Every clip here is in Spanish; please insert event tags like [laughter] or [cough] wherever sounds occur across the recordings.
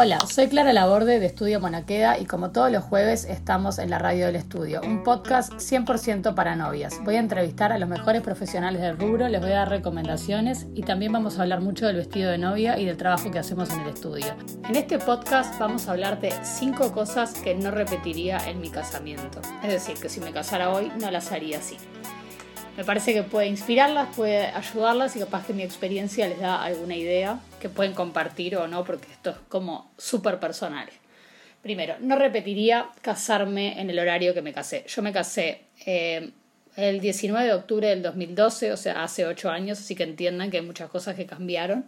Hola, soy Clara Laborde de Estudio Monaqueda y como todos los jueves estamos en la radio del estudio, un podcast 100% para novias. Voy a entrevistar a los mejores profesionales del rubro, les voy a dar recomendaciones y también vamos a hablar mucho del vestido de novia y del trabajo que hacemos en el estudio. En este podcast vamos a hablar de 5 cosas que no repetiría en mi casamiento. Es decir, que si me casara hoy no las haría así. Me parece que puede inspirarlas, puede ayudarlas y capaz que mi experiencia les da alguna idea que pueden compartir o no, porque esto es como súper personal. Primero, no repetiría casarme en el horario que me casé. Yo me casé eh, el 19 de octubre del 2012, o sea, hace 8 años, así que entiendan que hay muchas cosas que cambiaron.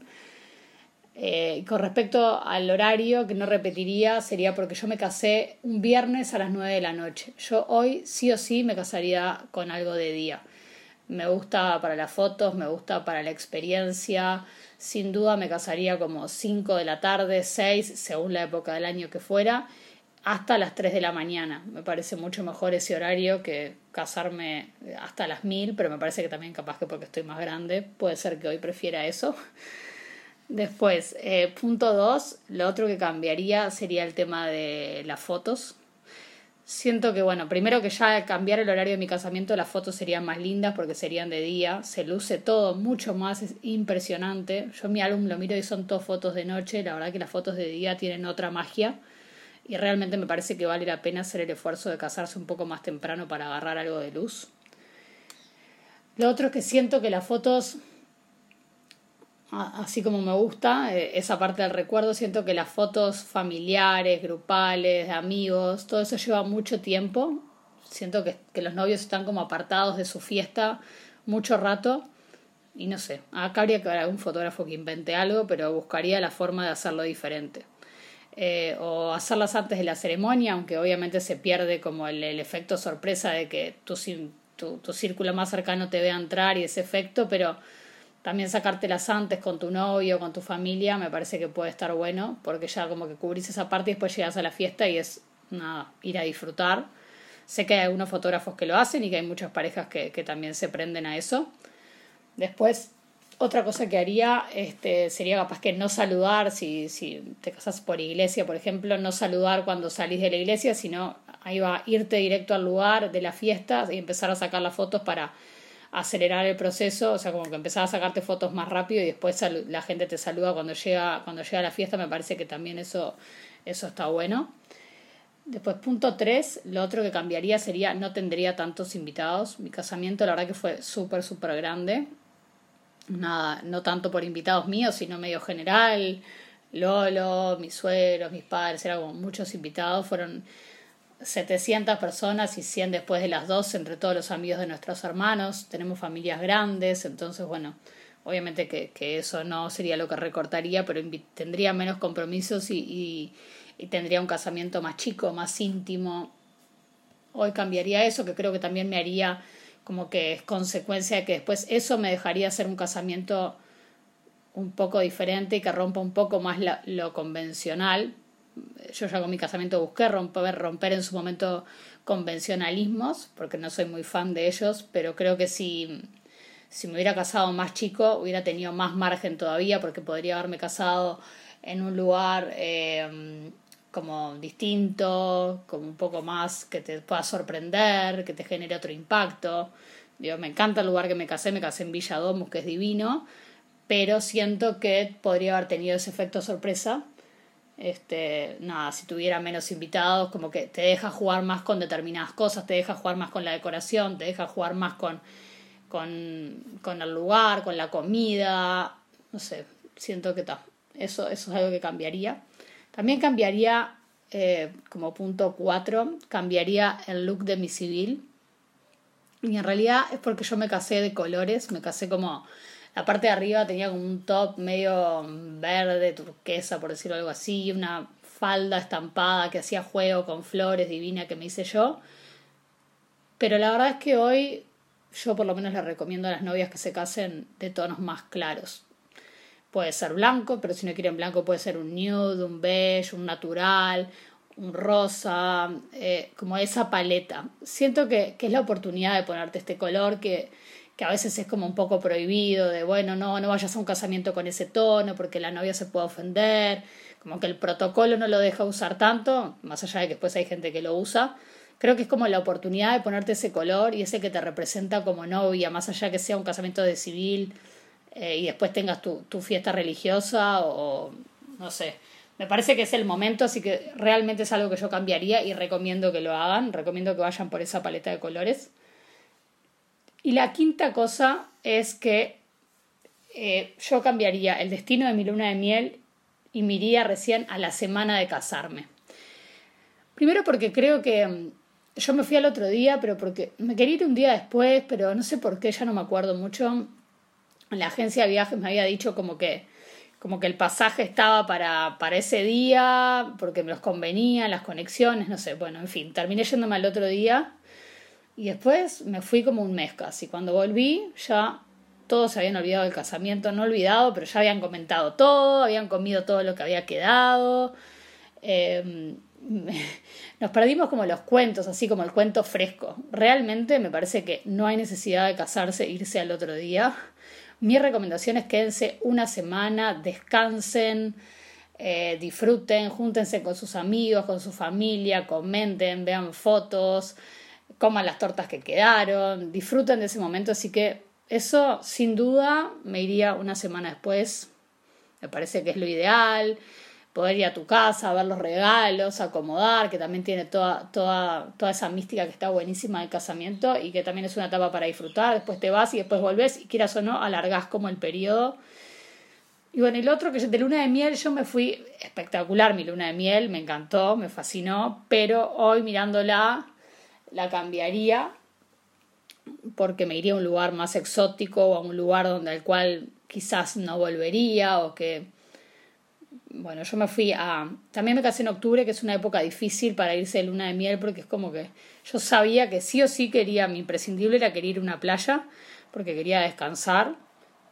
Eh, con respecto al horario que no repetiría, sería porque yo me casé un viernes a las 9 de la noche. Yo hoy sí o sí me casaría con algo de día. Me gusta para las fotos, me gusta para la experiencia. Sin duda me casaría como 5 de la tarde, 6, según la época del año que fuera, hasta las 3 de la mañana. Me parece mucho mejor ese horario que casarme hasta las 1000, pero me parece que también capaz que porque estoy más grande, puede ser que hoy prefiera eso. Después, eh, punto 2, lo otro que cambiaría sería el tema de las fotos Siento que, bueno, primero que ya cambiar el horario de mi casamiento las fotos serían más lindas porque serían de día, se luce todo mucho más, es impresionante. Yo mi álbum lo miro y son todas fotos de noche, la verdad que las fotos de día tienen otra magia y realmente me parece que vale la pena hacer el esfuerzo de casarse un poco más temprano para agarrar algo de luz. Lo otro es que siento que las fotos así como me gusta eh, esa parte del recuerdo, siento que las fotos familiares, grupales, de amigos, todo eso lleva mucho tiempo. Siento que, que los novios están como apartados de su fiesta mucho rato. Y no sé, acá habría que haber algún fotógrafo que invente algo, pero buscaría la forma de hacerlo diferente. Eh, o hacerlas antes de la ceremonia, aunque obviamente se pierde como el, el efecto sorpresa de que tu, tu, tu círculo más cercano te vea entrar y ese efecto, pero también sacártelas antes con tu novio, con tu familia, me parece que puede estar bueno, porque ya como que cubrís esa parte y después llegas a la fiesta y es nada, ir a disfrutar. Sé que hay algunos fotógrafos que lo hacen y que hay muchas parejas que, que también se prenden a eso. Después, otra cosa que haría este, sería capaz que no saludar, si, si te casas por iglesia, por ejemplo, no saludar cuando salís de la iglesia, sino ahí va irte directo al lugar de la fiesta y empezar a sacar las fotos para acelerar el proceso, o sea, como que empezar a sacarte fotos más rápido y después la gente te saluda cuando llega, cuando llega a la fiesta, me parece que también eso, eso está bueno. Después, punto tres, lo otro que cambiaría sería no tendría tantos invitados. Mi casamiento, la verdad que fue súper, súper grande. Nada, no tanto por invitados míos, sino medio general. Lolo, mis suegros, mis padres, eran como muchos invitados. Fueron 700 personas y 100 después de las dos entre todos los amigos de nuestros hermanos. Tenemos familias grandes, entonces, bueno, obviamente que, que eso no sería lo que recortaría, pero tendría menos compromisos y, y, y, tendría un casamiento más chico, más íntimo. Hoy cambiaría eso, que creo que también me haría como que es consecuencia de que después eso me dejaría hacer un casamiento un poco diferente y que rompa un poco más lo convencional, yo ya con mi casamiento busqué romper, romper en su momento convencionalismos, porque no soy muy fan de ellos, pero creo que si, si me hubiera casado más chico, hubiera tenido más margen todavía, porque podría haberme casado en un lugar eh, como distinto, como un poco más que te pueda sorprender, que te genere otro impacto. Digo, me encanta el lugar que me casé, me casé en Villa Domus, que es divino, pero siento que podría haber tenido ese efecto sorpresa este, nada, si tuviera menos invitados, como que te deja jugar más con determinadas cosas, te deja jugar más con la decoración, te deja jugar más con, con, con el lugar, con la comida, no sé, siento que está. Eso, eso es algo que cambiaría. También cambiaría, eh, como punto 4, cambiaría el look de mi civil. Y en realidad es porque yo me casé de colores, me casé como la parte de arriba tenía como un top medio verde, turquesa, por decirlo algo así, una falda estampada que hacía juego con flores divina que me hice yo. Pero la verdad es que hoy yo por lo menos le recomiendo a las novias que se casen de tonos más claros. Puede ser blanco, pero si no quieren blanco puede ser un nude, un beige, un natural, un rosa, eh, como esa paleta. Siento que, que, es la oportunidad de ponerte este color que, que a veces es como un poco prohibido, de bueno, no, no vayas a un casamiento con ese tono porque la novia se puede ofender, como que el protocolo no lo deja usar tanto, más allá de que después hay gente que lo usa. Creo que es como la oportunidad de ponerte ese color y ese que te representa como novia, más allá que sea un casamiento de civil eh, y después tengas tu, tu fiesta religiosa o no sé. Me parece que es el momento, así que realmente es algo que yo cambiaría y recomiendo que lo hagan, recomiendo que vayan por esa paleta de colores. Y la quinta cosa es que eh, yo cambiaría el destino de mi luna de miel y me iría recién a la semana de casarme. Primero porque creo que mm, yo me fui al otro día, pero porque me quería ir un día después, pero no sé por qué, ya no me acuerdo mucho. La agencia de viajes me había dicho como que, como que el pasaje estaba para, para ese día, porque me los convenía, las conexiones, no sé. Bueno, en fin, terminé yéndome al otro día y después me fui como un mes casi. Cuando volví ya todos se habían olvidado del casamiento, no olvidado, pero ya habían comentado todo, habían comido todo lo que había quedado. Em, [laughs] nos perdimos como los cuentos, así como el cuento fresco. Realmente me parece que no hay necesidad de casarse e irse al otro día. Mi recomendación es quédense una semana, descansen, eh, disfruten, júntense con sus amigos, con su familia, comenten, vean fotos, coman las tortas que quedaron, disfruten de ese momento, así que eso sin duda me iría una semana después, me parece que es lo ideal, poder ir a tu casa, ver los regalos, acomodar, que también tiene toda, toda, toda esa mística que está buenísima del casamiento y que también es una etapa para disfrutar, después te vas y después volvés y quieras o no, alargás como el periodo. Y bueno, el otro que de luna de miel, yo me fui espectacular mi luna de miel, me encantó, me fascinó, pero hoy mirándola la cambiaría porque me iría a un lugar más exótico o a un lugar donde al cual quizás no volvería o que bueno, yo me fui a también me casé en octubre, que es una época difícil para irse de luna de miel porque es como que yo sabía que sí o sí quería mi imprescindible era querer ir a una playa porque quería descansar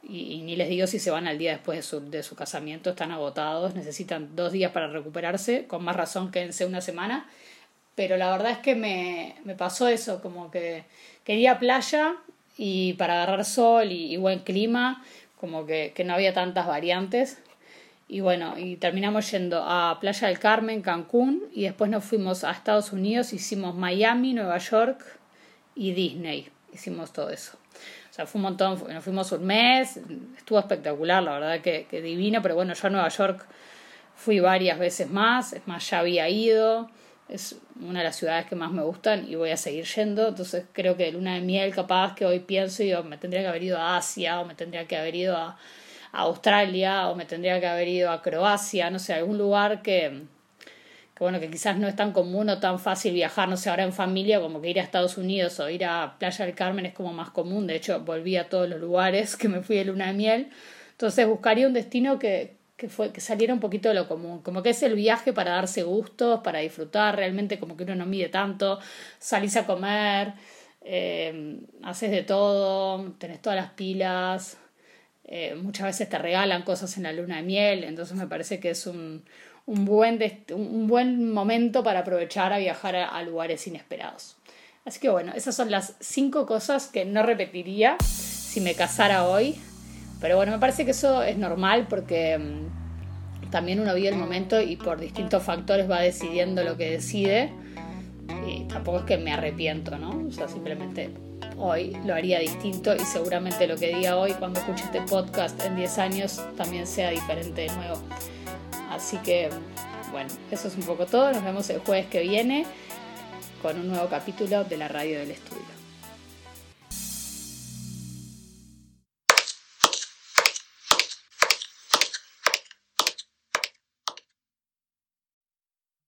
y, ni les digo si se van al día después de su, de su casamiento, están agotados, necesitan dos días para recuperarse, con más razón quédense una semana pero la verdad es que me, me pasó eso, como que quería playa y para agarrar sol y, buen clima, como que, que, no había tantas variantes. Y bueno, y terminamos yendo a Playa del Carmen, Cancún, y después nos fuimos a Estados Unidos, hicimos Miami, Nueva York y Disney. Hicimos todo eso. O sea, fue un montón, nos fuimos un mes, estuvo espectacular, la verdad que, que divino, pero bueno, yo a Nueva York fui varias veces más, es más, ya había ido es una de las ciudades que más me gustan y voy a seguir yendo. Entonces creo que de luna de miel capaz que hoy pienso y me tendría que haber ido a Asia o me tendría que haber ido a, Australia o me tendría que haber ido a Croacia, no sé, algún lugar que, que bueno, que quizás no es tan común o tan fácil viajar, no sé, ahora en familia, como que ir a Estados Unidos o ir a Playa del Carmen es como más común, de hecho volví a todos los lugares que me fui de luna de miel, entonces buscaría un destino que, que fue que saliera un poquito de lo común, como que es el viaje para darse gustos, para disfrutar, realmente como que uno no mide tanto, salís a comer, eh, haces de todo, tenés todas las pilas, eh, muchas veces te regalan cosas en la luna de miel, entonces me parece que es un, un, buen, un buen momento para aprovechar a viajar a, lugares inesperados. Así que bueno, esas son las cinco cosas que no repetiría si me casara hoy pero bueno, me parece que eso es normal porque mm, también uno vive el momento y por distintos factores va decidiendo lo que decide. Y tampoco es que me arrepiento, ¿no? O sea, simplemente hoy lo haría distinto y seguramente lo que diga hoy cuando escuche este podcast en 10 años también sea diferente de nuevo. Así que, bueno, eso es un poco todo. Nos vemos el jueves que viene con un nuevo capítulo de la radio del estudio.